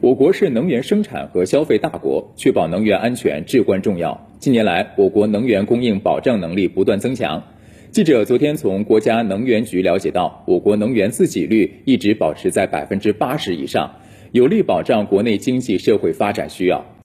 我国是能源生产和消费大国确保能源安全至关重要。近年来我国能源供应保障能力不断增强。记者昨天从国家能源局了解到我国能源自给率一直保持在百分之八十以上有力保障国内经济社会发展需要。